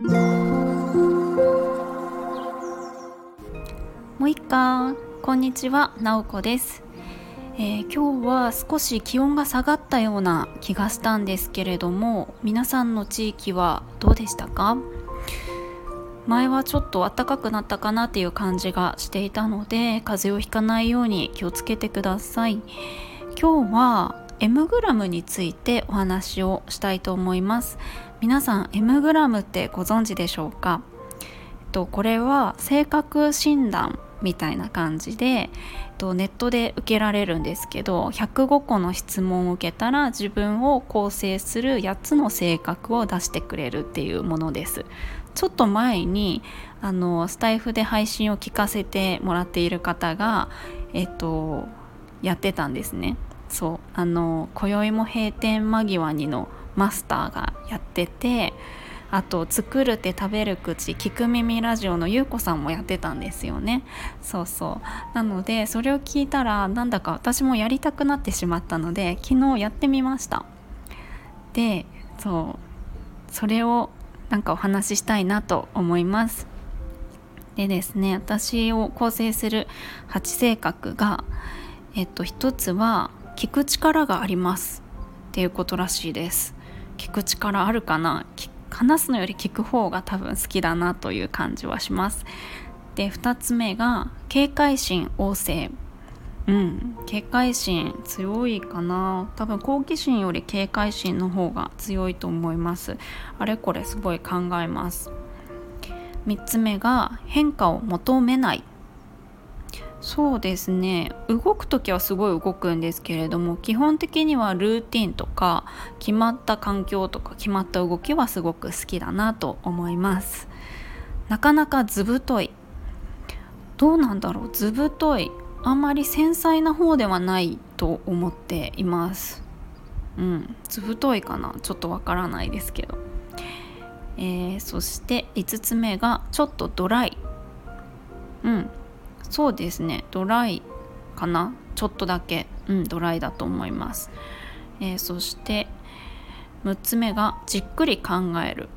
もう一回こんにちは。なおこです、えー、今日は少し気温が下がったような気がしたんですけれども皆さんの地域はどうでしたか？前はちょっと暖かくなったかなっていう感じがしていたので風邪をひかないように気をつけてください。今日は M グラムについてお話をしたいと思います。皆さん M グラムってご存知でしょうか？とこれは性格診断みたいな感じでネットで受けられるんですけど105個の質問を受けたら自分を構成する8つの性格を出してくれるっていうものです。ちょっと前にあのスタイフで配信を聞かせてもらっている方がえっとやってたんですね。そうあの今宵も閉店間際にのマスターがやっててあと「作るって食べる口聞く耳ラジオ」のゆうこさんもやってたんですよね。そうそう。なのでそれを聞いたらなんだか私もやりたくなってしまったので昨日やってみました。でそうそれをなんかお話ししたいなと思います。でですね私を構成する8性格がえっと一つは聞く力がありますっていうことらしいです。聞く力あるかな？話すのより聞く方が多分好きだなという感じはします。で2つ目が警戒心旺盛。うん。警戒心強いかな？多分好奇心より警戒心の方が強いと思います。あれこれすごい考えます。3つ目が変化を求めない。そうですね。動く時はすごい動くんですけれども基本的にはルーティンとか決まった環境とか決まった動きはすごく好きだなと思います。なかなか図太い。どうなんだろう。図太い。あんまり繊細な方ではないと思っています。うん。図太いかな。ちょっとわからないですけど。えー、そして5つ目がちょっとドライ。うん。そうですね。ドライかな？ちょっとだけ。うんドライだと思います、えー、そして6つ目がじっくり考える。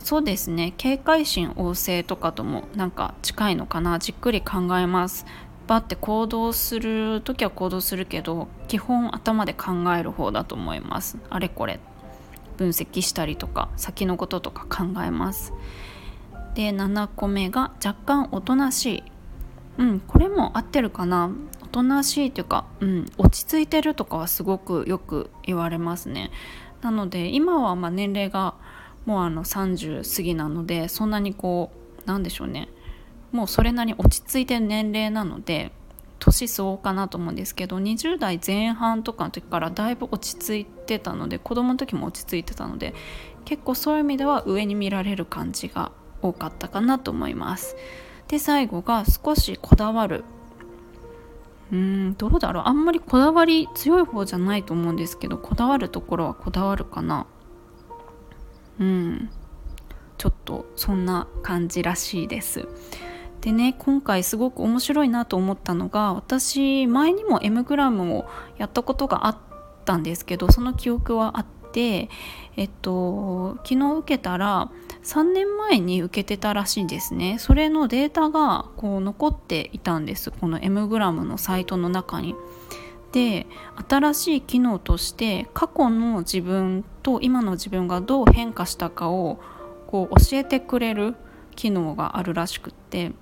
そうですね。警戒心旺盛とかともなんか近いのかな？じっくり考えます。バッて行動する時は行動するけど基本頭で考える方だと思います。あれこれ。分析したりとか先のこととか考えます。で7個目が若干おとなしい。うんこれも合ってるかな？おとなしいというか、うん、落ち着いてるとかはすごくよく言われますね。なので今はま年齢がもうあの30過ぎなのでそんなにこうなんでしょうね。もうそれなりに落ち着いてる年齢なので年相応かなと思うんですけど20代前半とかの時からだいぶ落ち着いてたので子供の時も落ち着いてたので結構そういう意味では上に見られる感じが多かったかなと思います。で最後が少しこだわる。うーんどうだろう。あんまりこだわり強い方じゃないと思うんですけどこだわるところはこだわるかな。うん。ちょっとそんな感じらしいです。でね今回すごく面白いなと思ったのが私前にも M グラムをやったことがあったんですけどその記憶はあってえっと昨日受けたら3年前に受けてたらしいですね。それのデータがこう残っていたんです。この M グラムのサイトの中に。で新しい機能として過去の自分と今の自分がどう変化したかをこう教えてくれる機能があるらしくって。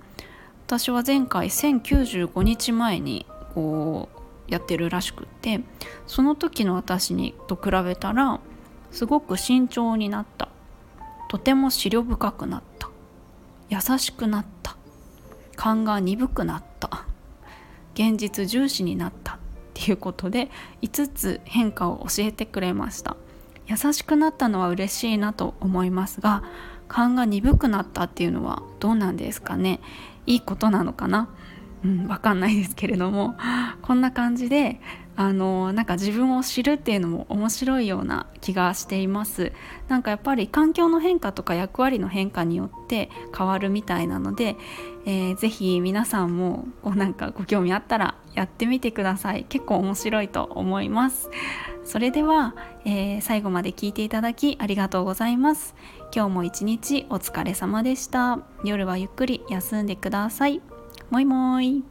私は前回1095日前にこうやってるらしくって。その時の私にと比べたらすごく慎重になった。とても思慮深くなった。優しくなった。勘が鈍くなった。現実重視になった。っていうことで5つ変化を教えてくれました。優しくなったのは嬉しいなと思いますが勘が鈍くなったっていうのはどうなんですかね。いいことなのかな。うん、わかんないですけれどもこんな感じであのなんか自分を知るっていうのも面白いような気がしています。なんかやっぱり環境の変化とか役割の変化によって変わるみたいなので、えー、ぜひ皆さんもこうなんかご興味あったらやってみてください。結構面白いと思います。それでは、えー、最後まで聞いていただきありがとうございます。今日も一日お疲れ様でした。夜はゆっくり休んでください。もいもい。